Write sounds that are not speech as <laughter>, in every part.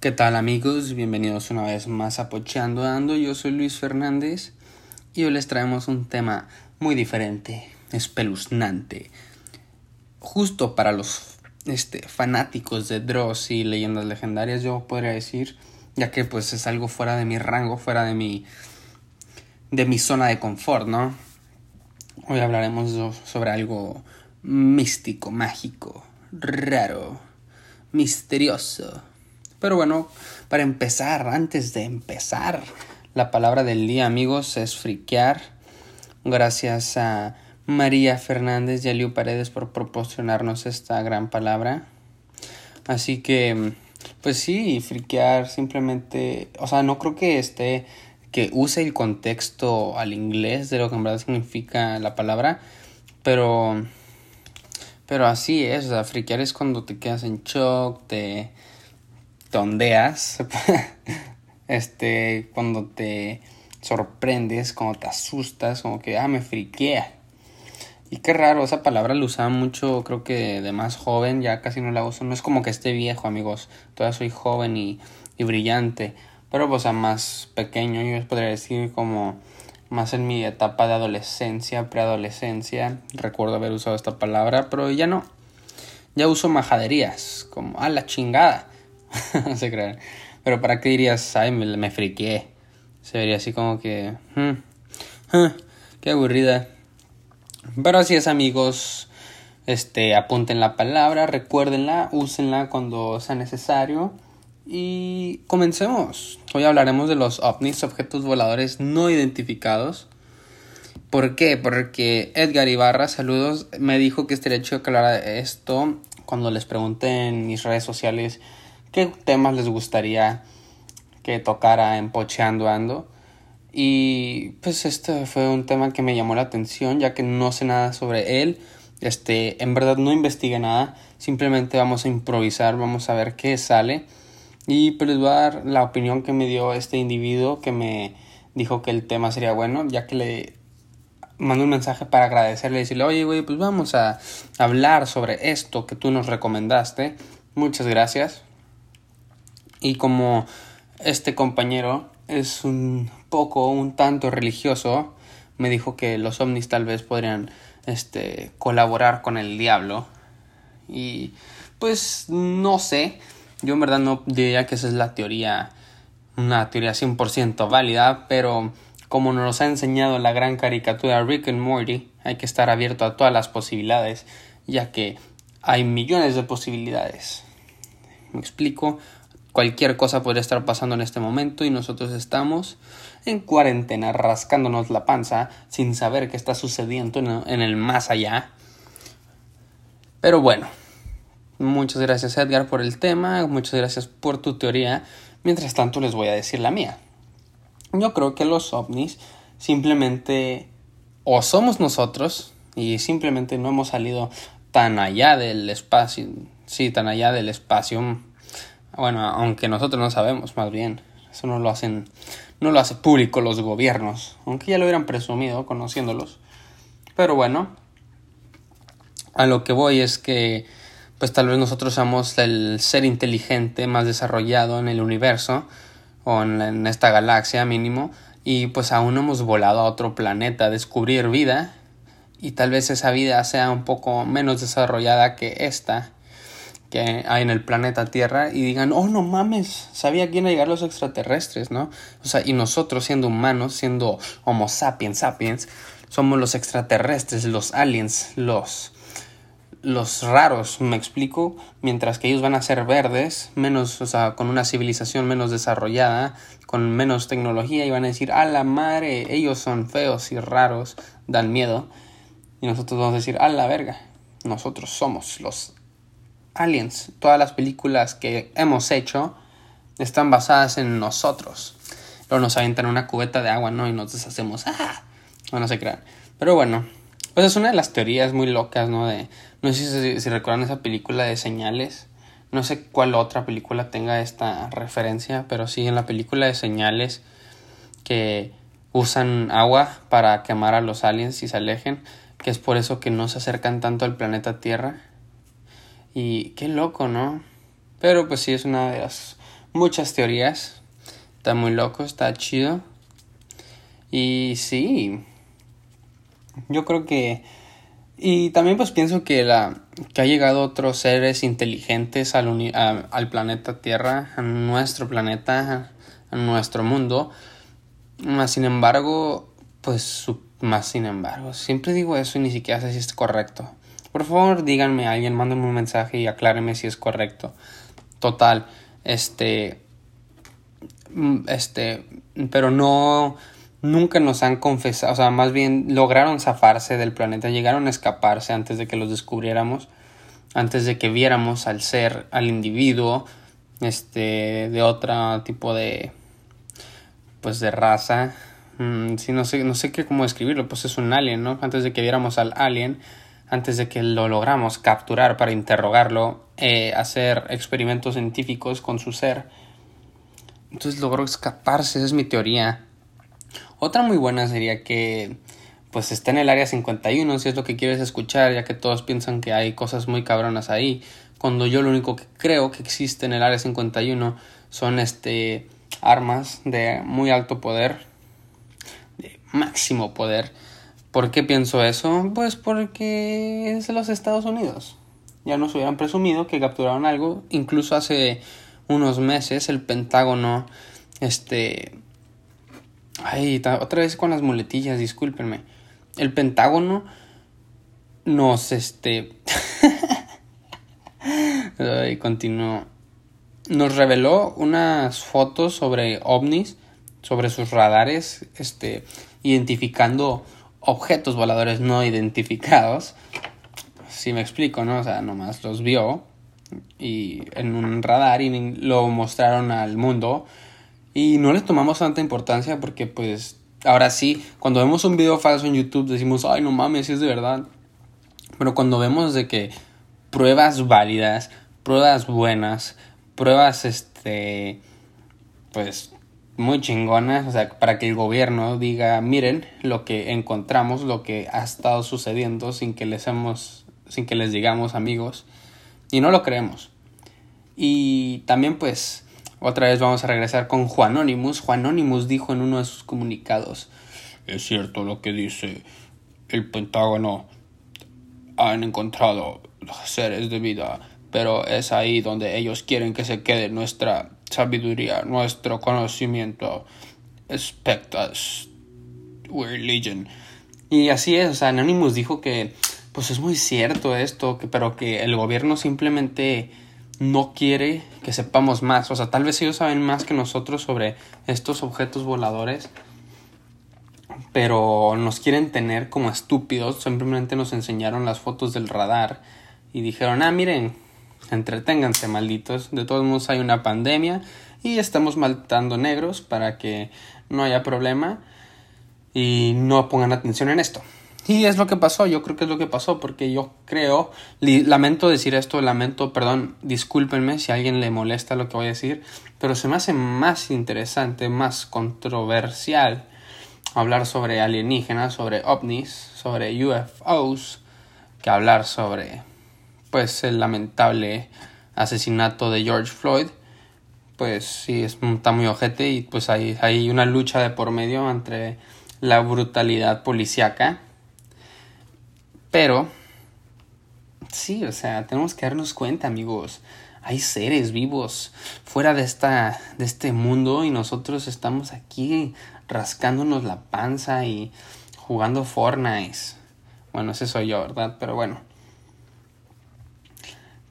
¿Qué tal amigos? Bienvenidos una vez más a Pocheando Ando. Yo soy Luis Fernández y hoy les traemos un tema muy diferente, espeluznante. Justo para los este, fanáticos de Dross y leyendas legendarias, yo podría decir, ya que pues es algo fuera de mi rango, fuera de mi de mi zona de confort, ¿no? Hoy hablaremos sobre algo místico, mágico, raro, misterioso. Pero bueno, para empezar, antes de empezar, la palabra del día, amigos, es friquear. Gracias a María Fernández y a Liu Paredes por proporcionarnos esta gran palabra. Así que, pues sí, friquear simplemente, o sea, no creo que esté, que use el contexto al inglés de lo que en verdad significa la palabra, pero, pero así es, o sea, friquear es cuando te quedas en shock, te tondeas, <laughs> este, cuando te sorprendes, cuando te asustas, como que, ah, me friquea. Y qué raro, esa palabra la usaba mucho, creo que de más joven, ya casi no la uso. No es como que esté viejo, amigos. Todavía soy joven y, y brillante. Pero pues a más pequeño, yo podría decir como más en mi etapa de adolescencia, preadolescencia. Recuerdo haber usado esta palabra, pero ya no. Ya uso majaderías, como a la chingada. <laughs> no se crean. Pero ¿para qué dirías, ay, me, me friqué? Se vería así como que... Hmm, qué aburrida. Pero así es, amigos. Este, apunten la palabra, recuérdenla, úsenla cuando sea necesario. Y comencemos. Hoy hablaremos de los ovnis, objetos voladores no identificados. ¿Por qué? Porque Edgar Ibarra, saludos, me dijo que estaría hecho que hablara esto cuando les pregunté en mis redes sociales qué temas les gustaría que tocara en Pocheando Ando. Y pues este fue un tema que me llamó la atención ya que no sé nada sobre él. Este, en verdad no investigué nada, simplemente vamos a improvisar, vamos a ver qué sale. Y pues les voy a dar la opinión que me dio este individuo que me dijo que el tema sería bueno, ya que le mandé un mensaje para agradecerle y decirle, oye, güey, pues vamos a hablar sobre esto que tú nos recomendaste. Muchas gracias. Y como este compañero es un poco, un tanto religioso, me dijo que los ovnis tal vez podrían este, colaborar con el diablo. Y pues no sé, yo en verdad no diría que esa es la teoría, una teoría 100% válida, pero como nos ha enseñado la gran caricatura Rick and Morty, hay que estar abierto a todas las posibilidades, ya que hay millones de posibilidades. Me explico, Cualquier cosa podría estar pasando en este momento y nosotros estamos en cuarentena rascándonos la panza sin saber qué está sucediendo en el más allá. Pero bueno, muchas gracias Edgar por el tema, muchas gracias por tu teoría. Mientras tanto les voy a decir la mía. Yo creo que los ovnis simplemente o somos nosotros y simplemente no hemos salido tan allá del espacio, sí, tan allá del espacio bueno, aunque nosotros no sabemos, más bien. Eso no lo hacen, no lo hace público los gobiernos, aunque ya lo hubieran presumido conociéndolos. Pero bueno, a lo que voy es que pues tal vez nosotros somos el ser inteligente más desarrollado en el universo o en, en esta galaxia mínimo y pues aún no hemos volado a otro planeta a descubrir vida y tal vez esa vida sea un poco menos desarrollada que esta que hay en el planeta Tierra y digan, oh, no mames, sabía quién llegar los extraterrestres, ¿no? O sea, y nosotros siendo humanos, siendo Homo sapiens sapiens, somos los extraterrestres, los aliens, los los raros, me explico, mientras que ellos van a ser verdes, menos, o sea, con una civilización menos desarrollada, con menos tecnología, y van a decir, a la madre, ellos son feos y raros, dan miedo, y nosotros vamos a decir, a la verga, nosotros somos los Aliens, todas las películas que hemos hecho están basadas en nosotros. Luego nos aventan una cubeta de agua, ¿no? Y nos deshacemos. ¡Ah! No, se crean. Pero bueno, pues es una de las teorías muy locas, ¿no? De, no sé si, si recuerdan esa película de señales. No sé cuál otra película tenga esta referencia, pero sí en la película de señales que usan agua para quemar a los aliens y se alejen, que es por eso que no se acercan tanto al planeta Tierra y qué loco, ¿no? Pero pues sí es una de las muchas teorías. Está muy loco, está chido. Y sí, yo creo que... Y también pues pienso que, la, que ha llegado otros seres inteligentes al, al planeta Tierra, a nuestro planeta, a nuestro mundo. Más sin embargo, pues más sin embargo, siempre digo eso y ni siquiera sé si es correcto. Por favor, díganme a alguien, mándenme un mensaje y aclárenme si es correcto. Total, este mm, este, pero no nunca nos han confesado, o sea, más bien lograron zafarse del planeta, llegaron a escaparse antes de que los descubriéramos, antes de que viéramos al ser, al individuo, este, de otro tipo de, pues de raza, mm, sí, no sé, no sé qué cómo describirlo, pues es un alien, ¿no? Antes de que viéramos al alien, antes de que lo logramos capturar para interrogarlo, eh, hacer experimentos científicos con su ser. Entonces logró escaparse, esa es mi teoría. Otra muy buena sería que pues está en el área 51, si es lo que quieres escuchar, ya que todos piensan que hay cosas muy cabronas ahí, cuando yo lo único que creo que existe en el área 51 son este armas de muy alto poder, de máximo poder. ¿Por qué pienso eso? Pues porque es los Estados Unidos. Ya nos hubieran presumido que capturaron algo. Incluso hace unos meses el Pentágono, este... Ay, otra vez con las muletillas, discúlpenme. El Pentágono nos, este... <laughs> Ay, continuó. Nos reveló unas fotos sobre ovnis, sobre sus radares, este, identificando objetos voladores no identificados. Si me explico, ¿no? O sea, nomás los vio y en un radar y lo mostraron al mundo y no les tomamos tanta importancia porque pues ahora sí, cuando vemos un video falso en YouTube decimos, ay no mames, si es de verdad. Pero cuando vemos de que pruebas válidas, pruebas buenas, pruebas este pues muy chingonas, o sea, para que el gobierno diga, miren lo que encontramos, lo que ha estado sucediendo sin que les hemos, sin que les digamos amigos, y no lo creemos. Y también pues otra vez vamos a regresar con Juanónimos. Juanónimos dijo en uno de sus comunicados, es cierto lo que dice el Pentágono, han encontrado seres de vida, pero es ahí donde ellos quieren que se quede nuestra sabiduría, nuestro conocimiento, expectas religion. Y así es, o sea, Anonymous dijo que pues es muy cierto esto, que, pero que el gobierno simplemente no quiere que sepamos más. O sea, tal vez ellos saben más que nosotros sobre estos objetos voladores, pero nos quieren tener como estúpidos. Simplemente nos enseñaron las fotos del radar y dijeron, ah, miren, entreténganse, malditos. De todos modos hay una pandemia y estamos matando negros para que no haya problema y no pongan atención en esto. Y es lo que pasó, yo creo que es lo que pasó, porque yo creo, lamento decir esto, lamento, perdón, discúlpenme si a alguien le molesta lo que voy a decir, pero se me hace más interesante, más controversial hablar sobre alienígenas, sobre ovnis, sobre UFOs, que hablar sobre pues el lamentable asesinato de George Floyd, pues sí, está muy ojete y pues hay, hay una lucha de por medio entre la brutalidad policíaca. Pero, sí, o sea, tenemos que darnos cuenta, amigos. Hay seres vivos fuera de, esta, de este mundo y nosotros estamos aquí rascándonos la panza y jugando Fortnite. Bueno, ese soy yo, ¿verdad? Pero bueno.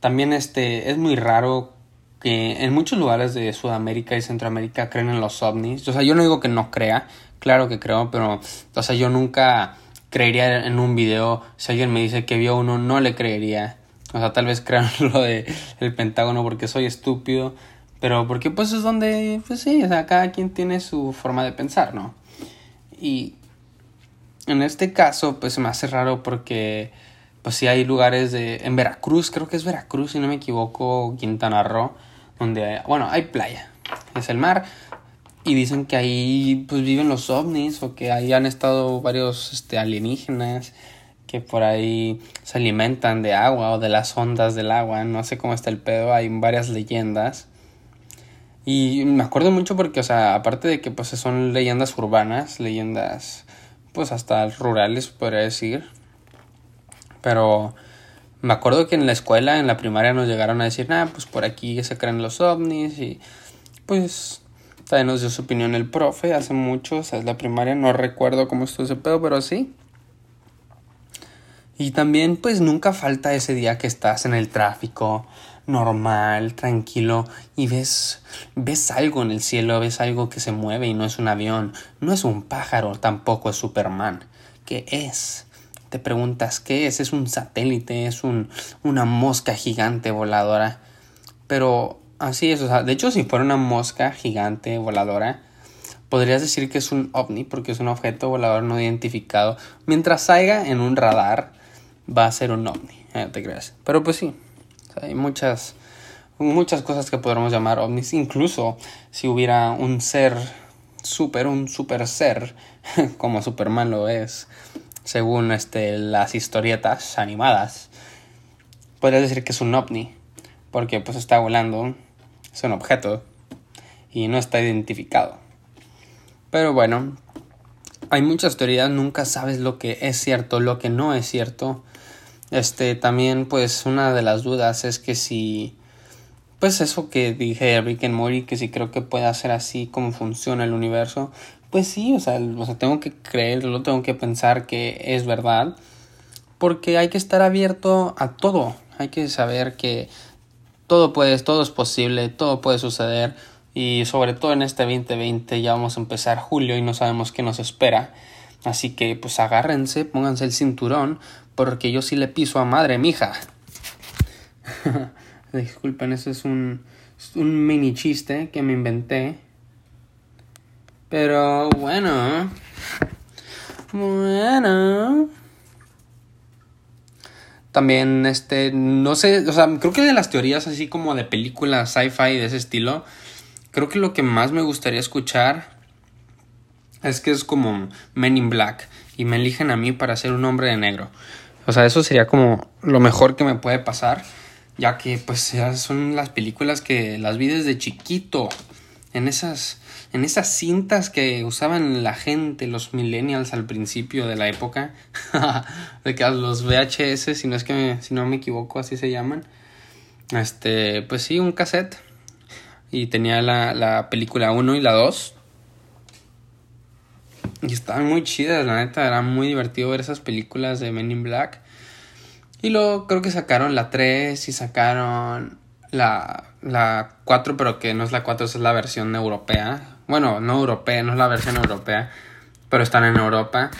También este, es muy raro que en muchos lugares de Sudamérica y Centroamérica creen en los ovnis. O sea, yo no digo que no crea, claro que creo, pero, o sea, yo nunca creería en un video. Si alguien me dice que vio uno, no le creería. O sea, tal vez crean <laughs> lo de el Pentágono porque soy estúpido. Pero porque pues es donde, pues sí, o sea, cada quien tiene su forma de pensar, ¿no? Y en este caso, pues se me hace raro porque pues sí hay lugares de en Veracruz, creo que es Veracruz si no me equivoco, Quintana Roo, donde bueno, hay playa, es el mar y dicen que ahí pues viven los ovnis o que ahí han estado varios este alienígenas que por ahí se alimentan de agua o de las ondas del agua, no sé cómo está el pedo, hay varias leyendas. Y me acuerdo mucho porque, o sea, aparte de que pues son leyendas urbanas, leyendas pues hasta rurales, podría decir. Pero me acuerdo que en la escuela, en la primaria, nos llegaron a decir, nah, pues por aquí se creen los ovnis y pues también nos dio su opinión el profe hace mucho, o sea, es la primaria, no recuerdo cómo estuvo ese pedo, pero sí. Y también pues nunca falta ese día que estás en el tráfico normal, tranquilo y ves ves algo en el cielo, ves algo que se mueve y no es un avión, no es un pájaro, tampoco es Superman. ¿Qué es? Te preguntas qué es, es un satélite, es un una mosca gigante voladora. Pero así es, o sea, de hecho si fuera una mosca gigante voladora, podrías decir que es un ovni porque es un objeto volador no identificado. Mientras salga en un radar, va a ser un ovni, eh, te creas. Pero pues sí, hay muchas, muchas cosas que podríamos llamar ovnis. Incluso si hubiera un ser super, un super ser, <laughs> como Superman lo es, según este, las historietas animadas, podrías decir que es un ovni, porque pues está volando, es un objeto y no está identificado. Pero bueno, hay muchas teorías, nunca sabes lo que es cierto, lo que no es cierto. Este, también, pues, una de las dudas es que si, pues, eso que dije Rick and Morty, que si creo que puede ser así como funciona el universo, pues sí, o sea, o sea, tengo que creerlo, tengo que pensar que es verdad, porque hay que estar abierto a todo, hay que saber que todo puede, todo es posible, todo puede suceder, y sobre todo en este 2020 ya vamos a empezar julio y no sabemos qué nos espera. Así que pues agárrense, pónganse el cinturón, porque yo sí le piso a madre, mija. <laughs> Disculpen, eso es un, un mini chiste que me inventé. Pero bueno. Bueno. También, este, no sé, o sea, creo que de las teorías así como de películas sci-fi de ese estilo, creo que lo que más me gustaría escuchar es que es como Men in Black y me eligen a mí para ser un hombre de negro. O sea, eso sería como lo mejor que me puede pasar, ya que pues son las películas que las vi desde chiquito, en esas en esas cintas que usaban la gente, los millennials al principio de la época, <laughs> de que los VHS, si no es que si no me equivoco, así se llaman. Este, pues sí, un cassette y tenía la, la película 1 y la 2 y estaban muy chidas, la neta, era muy divertido ver esas películas de Men in Black. Y luego creo que sacaron la 3 y sacaron la, la 4, pero que no es la 4, es la versión europea. Bueno, no europea, no es la versión europea, pero están en Europa.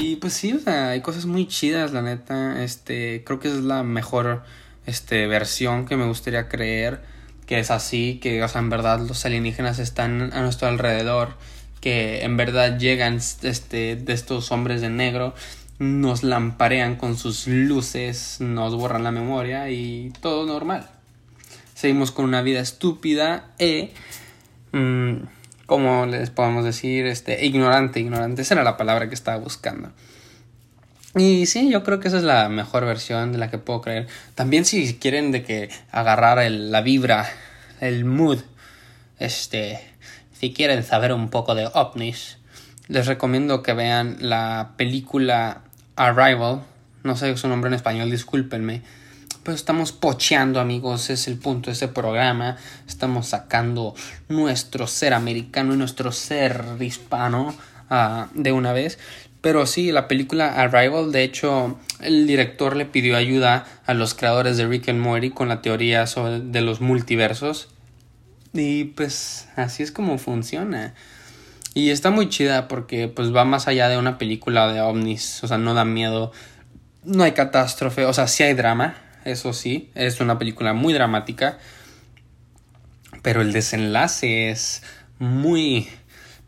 Y pues sí, o sea, hay cosas muy chidas, la neta. Este, creo que es la mejor este, versión que me gustaría creer. Que es así, que, o sea, en verdad los alienígenas están a nuestro alrededor que en verdad llegan este, de estos hombres de negro, nos lamparean con sus luces, nos borran la memoria y todo normal. Seguimos con una vida estúpida e, mm, como les podemos decir, este, ignorante, ignorante, esa era la palabra que estaba buscando. Y sí, yo creo que esa es la mejor versión de la que puedo creer. También si quieren de que agarrar la vibra, el mood, este, si quieren saber un poco de ovnis, les recomiendo que vean la película Arrival. No sé su nombre en español, discúlpenme. Pero estamos pocheando, amigos, es el punto de ese programa. Estamos sacando nuestro ser americano y nuestro ser hispano uh, de una vez. Pero sí, la película Arrival, de hecho, el director le pidió ayuda a los creadores de Rick and Morty con la teoría sobre, de los multiversos. Y pues así es como funciona. Y está muy chida porque pues va más allá de una película de ovnis, o sea, no da miedo, no hay catástrofe, o sea, sí hay drama, eso sí, es una película muy dramática, pero el desenlace es muy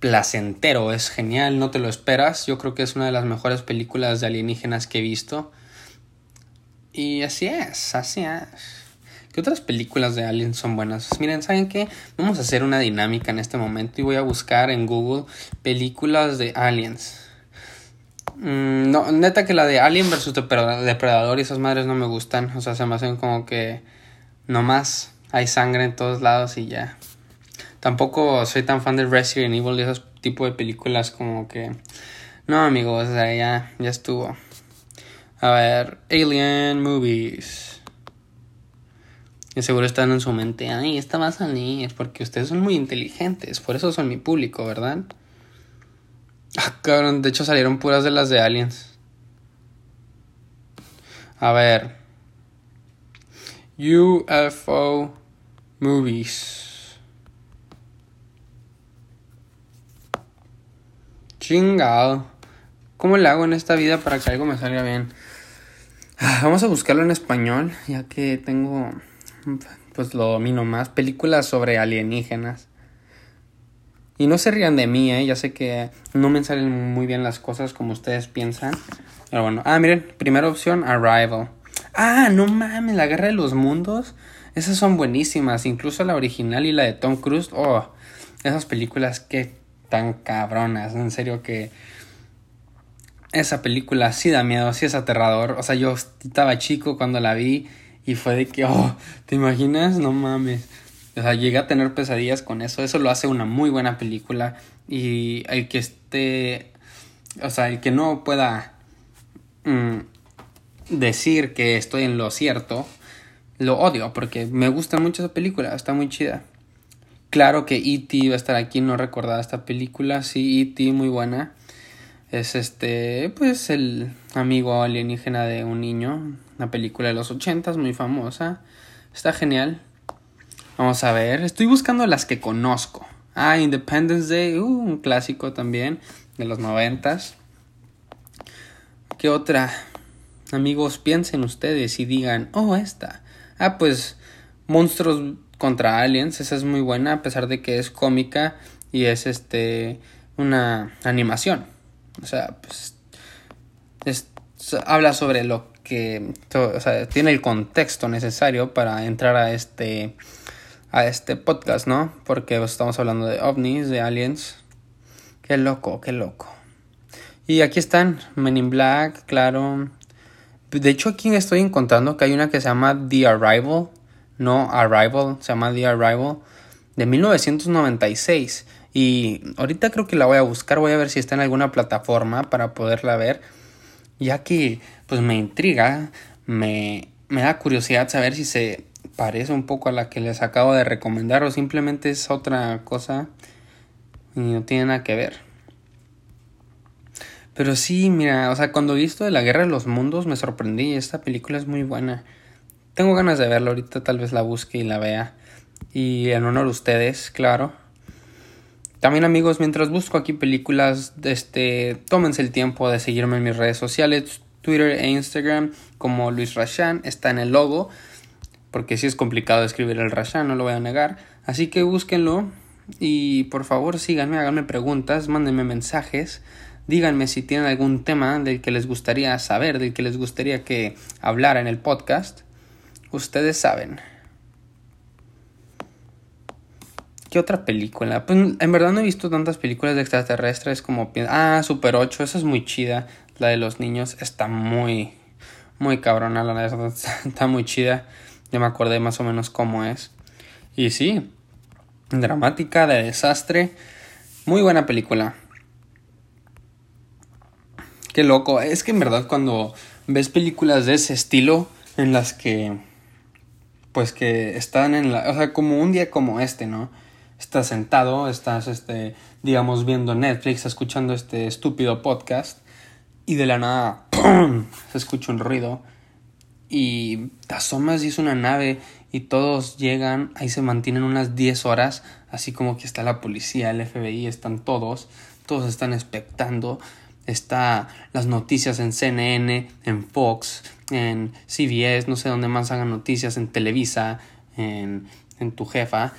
placentero, es genial, no te lo esperas, yo creo que es una de las mejores películas de alienígenas que he visto. Y así es, así es. ¿Qué otras películas de Aliens son buenas? Miren, ¿saben qué? Vamos a hacer una dinámica en este momento y voy a buscar en Google películas de Aliens. Mm, no, neta que la de Alien vs Depredador y esas madres no me gustan. O sea, se me hacen como que nomás hay sangre en todos lados y ya. Tampoco soy tan fan de Resident Evil y esos tipos de películas como que... No, amigos, o sea, ya, ya estuvo. A ver, Alien Movies. Y seguro están en su mente, ay, esta va a salir, porque ustedes son muy inteligentes, por eso son mi público, ¿verdad? Ah, cabrón, de hecho salieron puras de las de Aliens. A ver. UFO Movies. Chingado. ¿Cómo le hago en esta vida para que algo me salga bien? Ah, vamos a buscarlo en español, ya que tengo, pues lo domino más, películas sobre alienígenas. Y no se rían de mí, ¿eh? ya sé que no me salen muy bien las cosas como ustedes piensan. Pero bueno, ah, miren, primera opción, Arrival. Ah, no mames, la Guerra de los Mundos. Esas son buenísimas, incluso la original y la de Tom Cruise. Oh, esas películas que tan cabronas, en serio que esa película sí da miedo, sí es aterrador. O sea, yo estaba chico cuando la vi y fue de que, oh, ¿te imaginas? No mames. O sea, llegué a tener pesadillas con eso. Eso lo hace una muy buena película. Y el que esté, o sea, el que no pueda mm, decir que estoy en lo cierto, lo odio porque me gusta mucho esa película, está muy chida. Claro que E.T. va a estar aquí, no recordaba esta película, sí, E.T. muy buena es este, pues el amigo alienígena de un niño, una película de los ochentas muy famosa, está genial. Vamos a ver, estoy buscando las que conozco. Ah, Independence Day, uh, un clásico también de los noventas. ¿Qué otra? Amigos, piensen ustedes y digan, oh, esta. Ah, pues Monstruos contra Aliens, esa es muy buena a pesar de que es cómica y es este una animación. O sea, pues habla sobre lo que, o sea, tiene el contexto necesario para entrar a este, a este podcast, ¿no? Porque estamos hablando de ovnis, de aliens. Qué loco, qué loco. Y aquí están, Men in Black, claro. De hecho, aquí estoy encontrando que hay una que se llama The Arrival, no Arrival, se llama The Arrival, de 1996. Y ahorita creo que la voy a buscar, voy a ver si está en alguna plataforma para poderla ver, ya que pues me intriga, me, me da curiosidad saber si se parece un poco a la que les acabo de recomendar o simplemente es otra cosa y no tiene nada que ver. Pero sí, mira, o sea, cuando he visto de la Guerra de los Mundos me sorprendí, esta película es muy buena. Tengo ganas de verla, ahorita tal vez la busque y la vea. Y en honor a ustedes, claro. También amigos, mientras busco aquí películas, este, tómense el tiempo de seguirme en mis redes sociales, Twitter e Instagram como Luis Rashan, está en el logo, porque si es complicado escribir el Rashan, no lo voy a negar, así que búsquenlo y por favor síganme, háganme preguntas, mándenme mensajes, díganme si tienen algún tema del que les gustaría saber, del que les gustaría que hablara en el podcast, ustedes saben. ¿Qué otra película? Pues en verdad no he visto tantas películas de extraterrestres como... Ah, Super 8, esa es muy chida. La de los niños está muy... Muy cabrona, la verdad <laughs> está muy chida. Ya me acordé más o menos cómo es. Y sí, dramática, de desastre. Muy buena película. Qué loco. Es que en verdad cuando ves películas de ese estilo en las que... Pues que están en la... O sea, como un día como este, ¿no? estás sentado, estás, este, digamos, viendo Netflix, escuchando este estúpido podcast y de la nada <clears throat> se escucha un ruido y te asomas y es una nave y todos llegan, ahí se mantienen unas 10 horas, así como que está la policía, el FBI, están todos, todos están expectando, está las noticias en CNN, en Fox, en CBS, no sé dónde más hagan noticias, en Televisa, en, en tu jefa,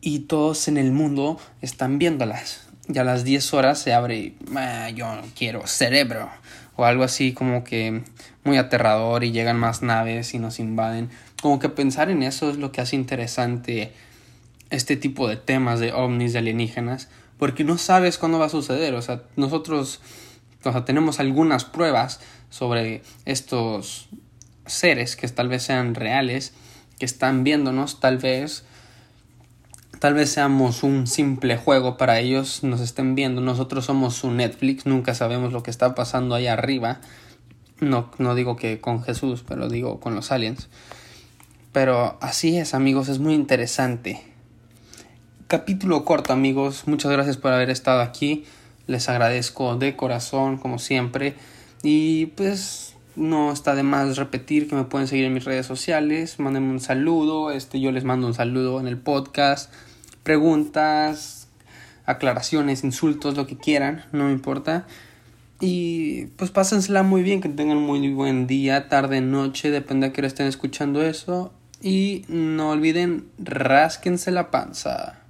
y todos en el mundo están viéndolas. Y a las 10 horas se abre, ah, yo quiero cerebro, o algo así como que muy aterrador y llegan más naves y nos invaden. Como que pensar en eso es lo que hace interesante este tipo de temas de ovnis, de alienígenas, porque no sabes cuándo va a suceder. O sea, nosotros o sea, tenemos algunas pruebas sobre estos seres que tal vez sean reales, que están viéndonos, tal vez Tal vez seamos un simple juego para ellos, nos estén viendo. Nosotros somos su Netflix, nunca sabemos lo que está pasando allá arriba. No, no digo que con Jesús, pero digo con los aliens. Pero así es, amigos, es muy interesante. Capítulo corto, amigos. Muchas gracias por haber estado aquí. Les agradezco de corazón, como siempre. Y pues no está de más repetir que me pueden seguir en mis redes sociales. Mándenme un saludo. Este, yo les mando un saludo en el podcast. Preguntas, aclaraciones, insultos, lo que quieran, no me importa. Y pues pásensela muy bien, que tengan muy buen día, tarde, noche, depende de que estén escuchando eso. Y no olviden, rásquense la panza.